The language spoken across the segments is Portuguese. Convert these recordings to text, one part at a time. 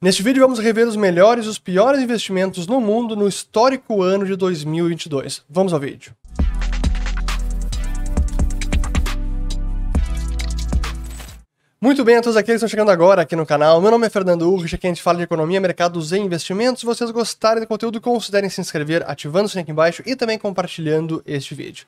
Neste vídeo vamos rever os melhores e os piores investimentos no mundo no histórico ano de 2022. Vamos ao vídeo. Muito bem a todos aqueles que estão chegando agora aqui no canal. Meu nome é Fernando Urrich, aqui a gente fala de economia, mercados e investimentos. Se vocês gostarem do conteúdo, considerem se inscrever, ativando o sininho aqui embaixo e também compartilhando este vídeo.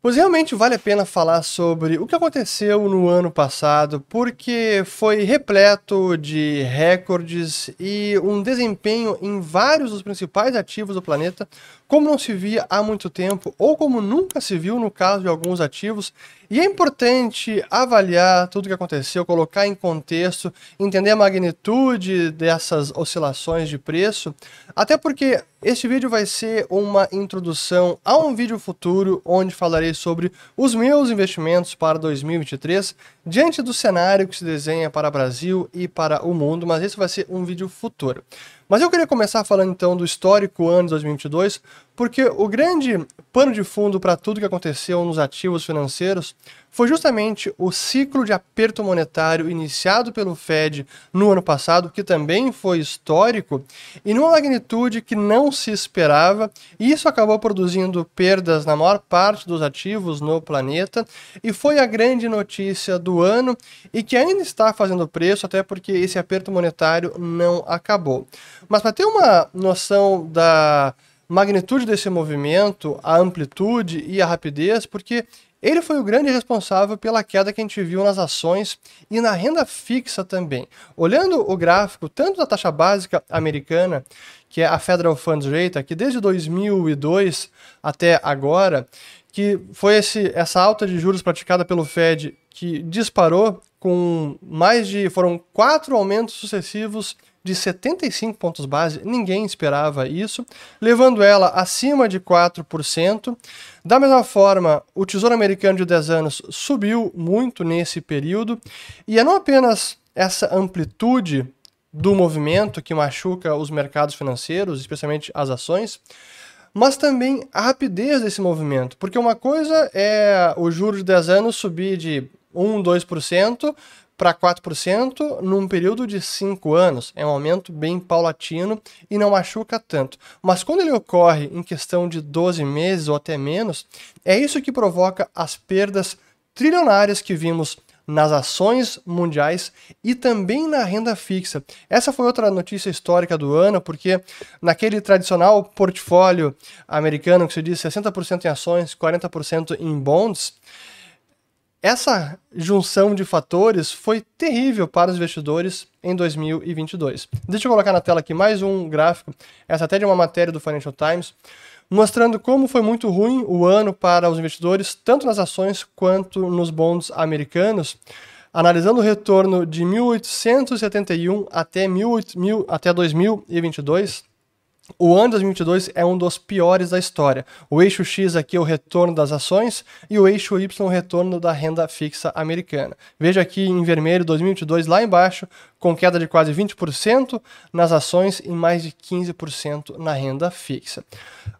Pois realmente vale a pena falar sobre o que aconteceu no ano passado, porque foi repleto de recordes e um desempenho em vários dos principais ativos do planeta, como não se via há muito tempo, ou como nunca se viu no caso de alguns ativos, e é importante avaliar tudo o que aconteceu, colocar em contexto, entender a magnitude dessas oscilações de preço, até porque este vídeo vai ser uma introdução a um vídeo futuro onde falarei sobre os meus investimentos para 2023 diante do cenário que se desenha para o Brasil e para o mundo, mas esse vai ser um vídeo futuro. Mas eu queria começar falando então do histórico ano de 2022, porque o grande pano de fundo para tudo que aconteceu nos ativos financeiros foi justamente o ciclo de aperto monetário iniciado pelo Fed no ano passado, que também foi histórico, e numa magnitude que não se esperava, e isso acabou produzindo perdas na maior parte dos ativos no planeta, e foi a grande notícia do ano e que ainda está fazendo preço, até porque esse aperto monetário não acabou. Mas para ter uma noção da magnitude desse movimento, a amplitude e a rapidez, porque ele foi o grande responsável pela queda que a gente viu nas ações e na renda fixa também. Olhando o gráfico tanto da taxa básica americana, que é a Federal Funds Rate, que desde 2002 até agora, que foi esse, essa alta de juros praticada pelo Fed que disparou com mais de. foram quatro aumentos sucessivos de 75 pontos base, ninguém esperava isso, levando ela acima de 4%. Da mesma forma, o Tesouro Americano de 10 anos subiu muito nesse período, e é não apenas essa amplitude do movimento que machuca os mercados financeiros, especialmente as ações, mas também a rapidez desse movimento. Porque uma coisa é o juro de 10 anos subir de 1, 2% para 4% num período de 5 anos. É um aumento bem paulatino e não machuca tanto. Mas quando ele ocorre em questão de 12 meses ou até menos, é isso que provoca as perdas trilionárias que vimos nas ações mundiais e também na renda fixa. Essa foi outra notícia histórica do ano, porque naquele tradicional portfólio americano que se diz 60% em ações, 40% em bonds, essa junção de fatores foi terrível para os investidores em 2022. Deixa eu colocar na tela aqui mais um gráfico, essa até de uma matéria do Financial Times, mostrando como foi muito ruim o ano para os investidores, tanto nas ações quanto nos bonds americanos, analisando o retorno de 1871 até, 18, até 2022, o ano 2022 é um dos piores da história. O eixo X aqui é o retorno das ações e o eixo Y o retorno da renda fixa americana. Veja aqui em vermelho 2022 lá embaixo, com queda de quase 20% nas ações e mais de 15% na renda fixa.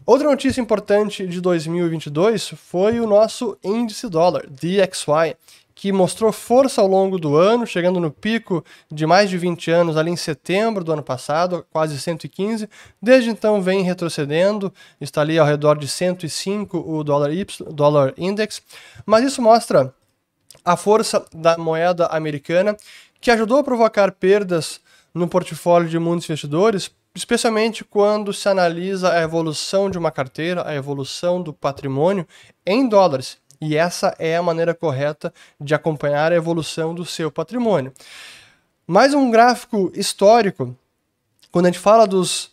Outra notícia importante de 2022 foi o nosso índice dólar, DXY, que mostrou força ao longo do ano, chegando no pico de mais de 20 anos ali em setembro do ano passado, quase 115. Desde então vem retrocedendo, está ali ao redor de 105 o dólar, y, dólar index, mas isso mostra a força da moeda americana, que ajudou a provocar perdas no portfólio de muitos investidores, especialmente quando se analisa a evolução de uma carteira, a evolução do patrimônio em dólares e essa é a maneira correta de acompanhar a evolução do seu patrimônio. Mais um gráfico histórico, quando a gente fala dos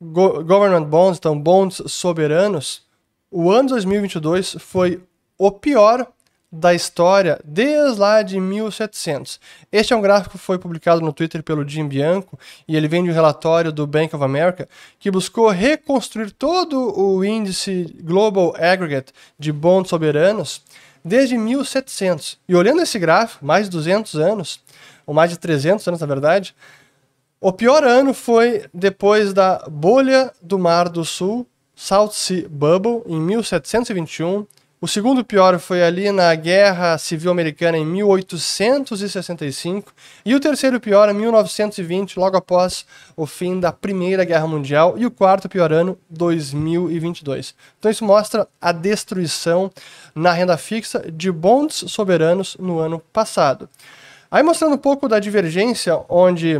government bonds, então bonds soberanos, o ano 2022 foi o pior da história desde lá de 1700. Este é um gráfico que foi publicado no Twitter pelo Jim Bianco e ele vem de um relatório do Bank of America que buscou reconstruir todo o índice Global Aggregate de bons soberanos desde 1700. E olhando esse gráfico, mais de 200 anos, ou mais de 300 anos na verdade, o pior ano foi depois da bolha do Mar do Sul, South Sea Bubble, em 1721, O segundo pior foi ali na Guerra Civil Americana em 1865. E o terceiro pior em 1920, logo após o fim da Primeira Guerra Mundial. E o quarto pior ano, 2022. Então isso mostra a destruição na renda fixa de bons soberanos no ano passado. Aí mostrando um pouco da divergência, onde,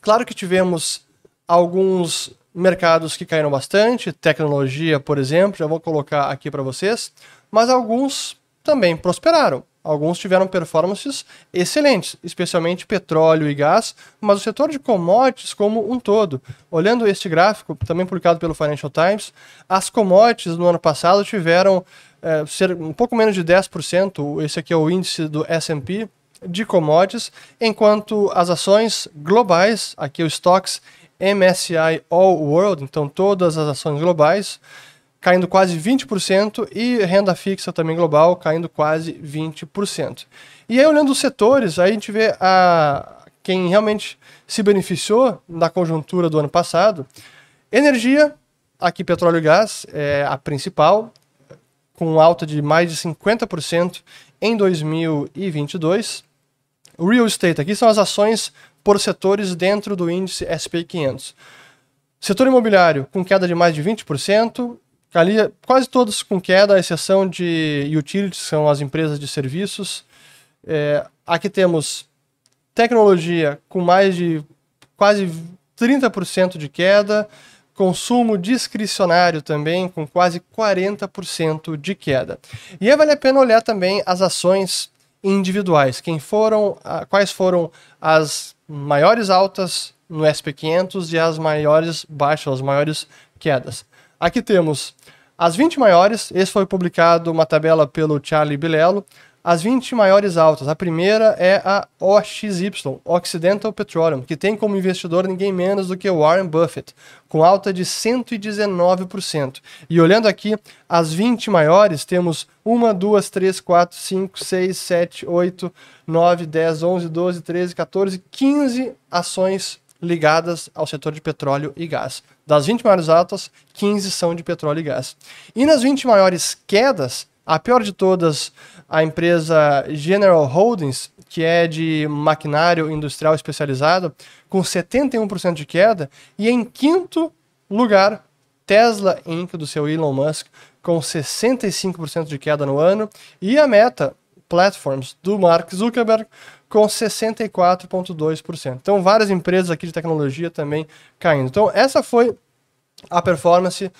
claro que tivemos alguns mercados que caíram bastante, tecnologia, por exemplo, já vou colocar aqui para vocês, mas alguns também prosperaram. Alguns tiveram performances excelentes, especialmente petróleo e gás, mas o setor de commodities como um todo. Olhando este gráfico, também publicado pelo Financial Times, as commodities no ano passado tiveram é, ser um pouco menos de 10%, esse aqui é o índice do S&P de commodities, enquanto as ações globais, aqui o Stocks MSCI All World, então todas as ações globais, caindo quase 20%, e renda fixa também global caindo quase 20%. E aí, olhando os setores, aí a gente vê a, quem realmente se beneficiou da conjuntura do ano passado. Energia, aqui petróleo e gás, é a principal, com alta de mais de 50% em 2022. Real estate, aqui são as ações por setores dentro do índice SP 500. Setor imobiliário com queda de mais de 20%, ali quase todos com queda, à exceção de utilities, são as empresas de serviços. É, aqui temos tecnologia com mais de quase 30% de queda, consumo discricionário também com quase 40% de queda. E aí vale a pena olhar também as ações individuais, quem foram, quais foram as maiores altas no SP500 e as maiores baixas, as maiores quedas. Aqui temos as 20 maiores, esse foi publicado uma tabela pelo Charlie Bilello, as 20 maiores altas. A primeira é a OXY, Occidental Petroleum, que tem como investidor ninguém menos do que Warren Buffett, com alta de 119%. E olhando aqui, as 20 maiores, temos 1, 2, 3, 4, 5, 6, 7, 8, 9, 10, 11, 12, 13, 14, 15 ações ligadas ao setor de petróleo e gás. Das 20 maiores altas, 15 são de petróleo e gás. E nas 20 maiores quedas, a pior de todas, a empresa General Holdings, que é de maquinário industrial especializado, com 71% de queda. E em quinto lugar, Tesla Inc., do seu Elon Musk, com 65% de queda no ano. E a Meta Platforms, do Mark Zuckerberg, com 64,2%. Então, várias empresas aqui de tecnologia também caindo. Então, essa foi a performance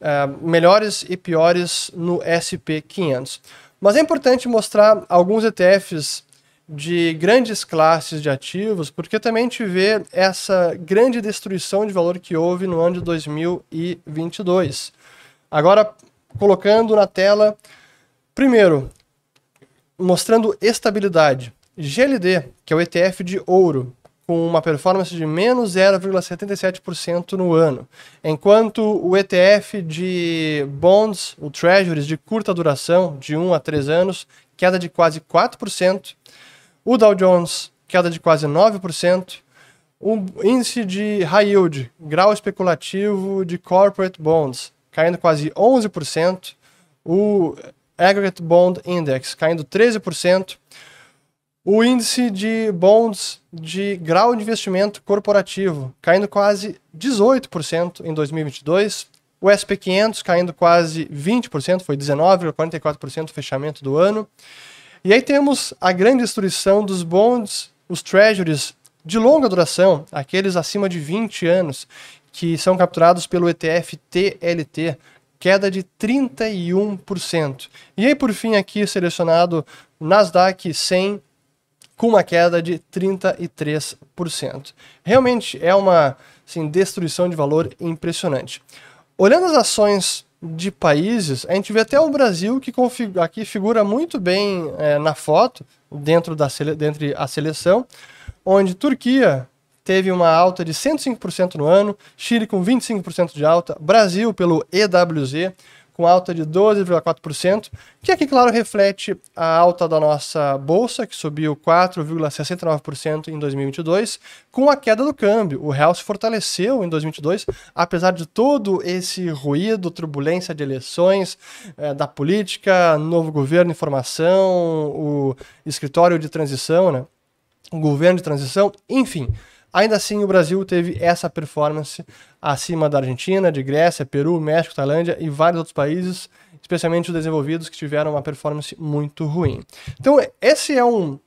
uh, melhores e piores no SP500. Mas é importante mostrar alguns ETFs de grandes classes de ativos, porque também gente vê essa grande destruição de valor que houve no ano de 2022. Agora, colocando na tela, primeiro, mostrando estabilidade. GLD, que é o ETF de ouro, com uma performance de menos 0,77% no ano, enquanto o ETF de bonds, o Treasuries de curta duração, de 1 a 3 anos, queda de quase 4%, o Dow Jones, queda de quase 9%, o índice de high yield, grau especulativo de corporate bonds, caindo quase 11%, o Aggregate Bond Index caindo 13%, o índice de bonds de grau de investimento corporativo caindo quase 18% em 2022. O SP500 caindo quase 20%, foi 19,44% o fechamento do ano. E aí temos a grande destruição dos bonds, os treasuries de longa duração, aqueles acima de 20 anos, que são capturados pelo ETF TLT, queda de 31%. E aí, por fim, aqui selecionado Nasdaq 100 com uma queda de 33%. Realmente é uma assim, destruição de valor impressionante. Olhando as ações de países, a gente vê até o Brasil que aqui figura muito bem é, na foto, dentro da dentro a seleção, onde Turquia teve uma alta de 105% no ano, Chile com 25% de alta, Brasil pelo EWZ com alta de 12,4%, que aqui, claro, reflete a alta da nossa bolsa, que subiu 4,69% em 2022, com a queda do câmbio. O real se fortaleceu em 2022, apesar de todo esse ruído, turbulência de eleições, é, da política, novo governo, informação, o escritório de transição, né? o governo de transição, enfim. Ainda assim, o Brasil teve essa performance acima da Argentina, de Grécia, Peru, México, Tailândia e vários outros países, especialmente os desenvolvidos, que tiveram uma performance muito ruim. Então, esse é um,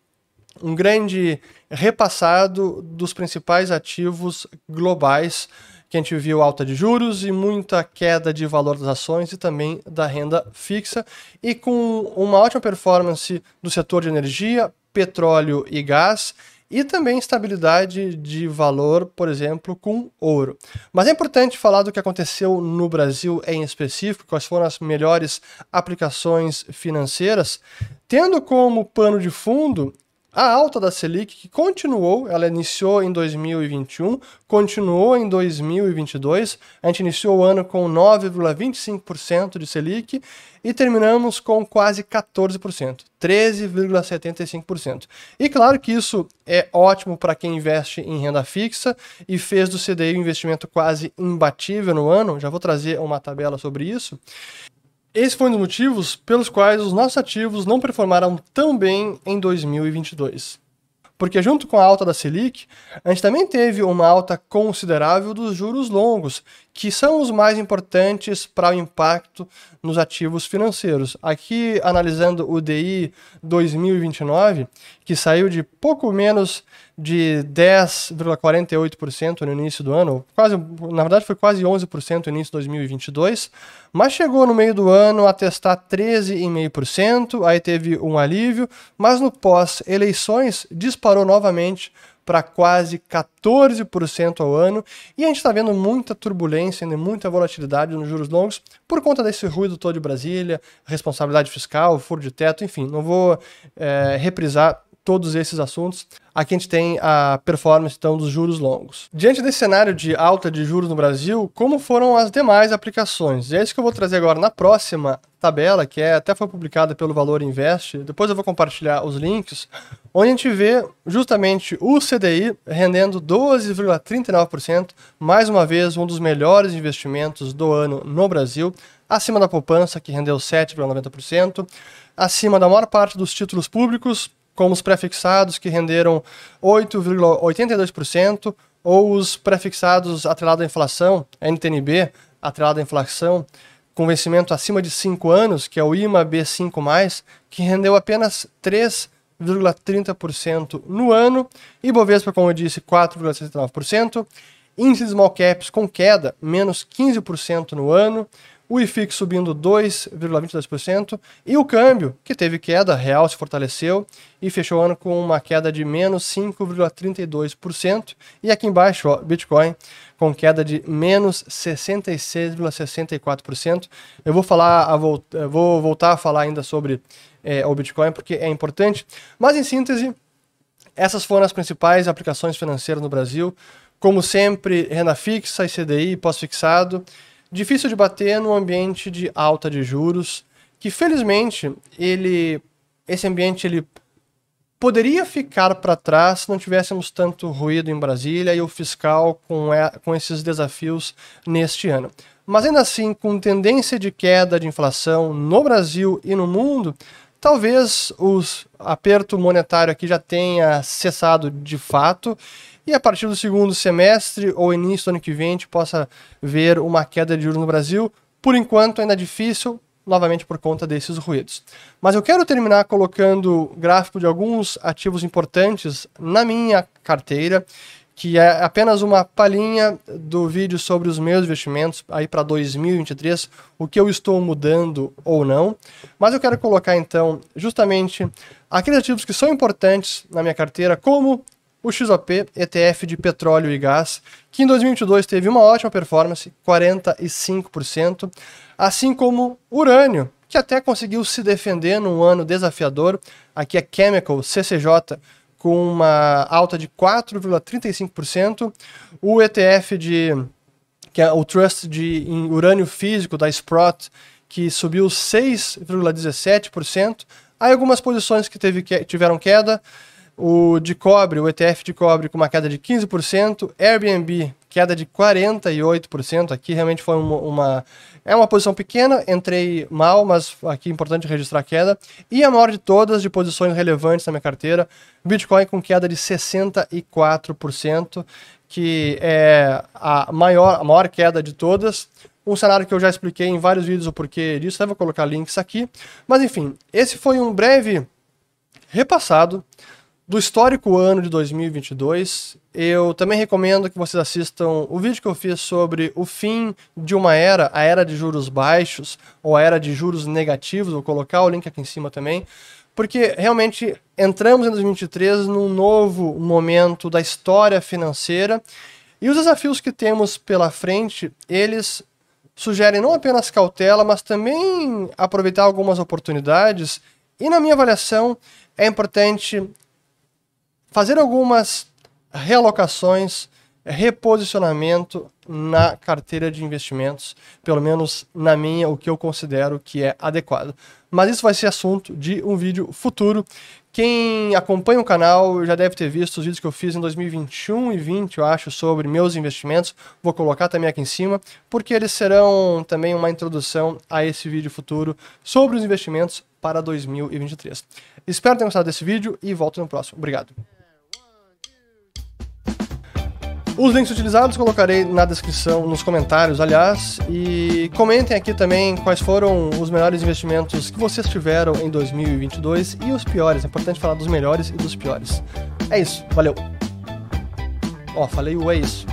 um grande repassado dos principais ativos globais que a gente viu alta de juros e muita queda de valor das ações e também da renda fixa, e com uma ótima performance do setor de energia, petróleo e gás e também estabilidade de valor, por exemplo, com ouro. Mas é importante falar do que aconteceu no Brasil em específico, quais foram as melhores aplicações financeiras, tendo como pano de fundo a alta da Selic, que continuou, ela iniciou em 2021, continuou em 2022. A gente iniciou o ano com 9,25% de Selic e terminamos com quase 14%, 13,75%. E claro que isso é ótimo para quem investe em renda fixa e fez do CDI um investimento quase imbatível no ano. Já vou trazer uma tabela sobre isso. Esse foi um dos motivos pelos quais os nossos ativos não performaram tão bem em 2022. Porque junto com a alta da Selic, a gente também teve uma alta considerável dos juros longos, que são os mais importantes para o impacto nos ativos financeiros. Aqui, analisando o DI 2029, que saiu de pouco menos de 10,48% no início do ano, quase, na verdade foi quase 11% no início de 2022, mas chegou no meio do ano a testar 13,5%, aí teve um alívio, mas no pós-eleições disparou novamente para quase 14% ao ano, e a gente está vendo muita turbulência, né, muita volatilidade nos juros longos por conta desse ruído todo de Brasília, responsabilidade fiscal, furo de teto, enfim, não vou é, reprisar todos esses assuntos. Aqui a gente tem a performance então dos juros longos. Diante desse cenário de alta de juros no Brasil, como foram as demais aplicações? E é isso que eu vou trazer agora na próxima tabela, que é, até foi publicada pelo Valor Invest. Depois eu vou compartilhar os links, onde a gente vê justamente o CDI rendendo 12,39%, mais uma vez um dos melhores investimentos do ano no Brasil, acima da poupança, que rendeu 7,90%, acima da maior parte dos títulos públicos, como os prefixados, que renderam 8,82%, ou os prefixados atrelados à inflação, NTNB, atrelado à inflação, com vencimento acima de 5 anos, que é o IMA B5+, que rendeu apenas 3,30% no ano, e Bovespa, como eu disse, 4,69%, índice de small caps com queda, menos 15% no ano, o IFIX subindo 2,22% e o câmbio, que teve queda, real se fortaleceu e fechou o ano com uma queda de menos 5,32%. E aqui embaixo, ó, Bitcoin com queda de menos 66,64%. Eu vou falar, a vou voltar a falar ainda sobre é, o Bitcoin porque é importante, mas em síntese, essas foram as principais aplicações financeiras no Brasil. Como sempre, renda fixa, CDI, pós-fixado difícil de bater no ambiente de alta de juros, que felizmente ele esse ambiente ele poderia ficar para trás se não tivéssemos tanto ruído em Brasília e o fiscal com, com esses desafios neste ano. Mas ainda assim, com tendência de queda de inflação no Brasil e no mundo, talvez o aperto monetário aqui já tenha cessado de fato e a partir do segundo semestre ou início do ano que vem a gente possa ver uma queda de juros no Brasil. Por enquanto ainda é difícil, novamente por conta desses ruídos. Mas eu quero terminar colocando gráfico de alguns ativos importantes na minha carteira, que é apenas uma palhinha do vídeo sobre os meus investimentos aí para 2023, o que eu estou mudando ou não. Mas eu quero colocar então justamente aqueles ativos que são importantes na minha carteira, como o XOP ETF de petróleo e gás, que em 2022 teve uma ótima performance, 45%, assim como urânio, que até conseguiu se defender num ano desafiador. Aqui é Chemical CCJ com uma alta de 4,35%, o ETF de que é o Trust de urânio físico da Sprott que subiu 6,17%. Aí algumas posições que, teve, que tiveram queda, o de cobre, o ETF de cobre com uma queda de 15%, Airbnb queda de 48%, aqui realmente foi uma, uma, é uma posição pequena, entrei mal, mas aqui é importante registrar a queda, e a maior de todas de posições relevantes na minha carteira, Bitcoin com queda de 64%, que é a maior, a maior queda de todas, um cenário que eu já expliquei em vários vídeos o porquê disso, eu vou colocar links aqui, mas enfim, esse foi um breve repassado do histórico ano de 2022. Eu também recomendo que vocês assistam o vídeo que eu fiz sobre o fim de uma era, a era de juros baixos ou a era de juros negativos. Vou colocar o link aqui em cima também, porque realmente entramos em 2023 num novo momento da história financeira e os desafios que temos pela frente, eles sugerem não apenas cautela, mas também aproveitar algumas oportunidades. E na minha avaliação, é importante fazer algumas realocações, reposicionamento na carteira de investimentos, pelo menos na minha, o que eu considero que é adequado. Mas isso vai ser assunto de um vídeo futuro. Quem acompanha o canal já deve ter visto os vídeos que eu fiz em 2021 e 20, eu acho, sobre meus investimentos. Vou colocar também aqui em cima, porque eles serão também uma introdução a esse vídeo futuro sobre os investimentos para 2023. Espero ter gostado desse vídeo e volto no próximo. Obrigado. Os links utilizados colocarei na descrição, nos comentários, aliás, e comentem aqui também quais foram os melhores investimentos que vocês tiveram em 2022 e os piores. É importante falar dos melhores e dos piores. É isso, valeu. Ó, falei o é isso.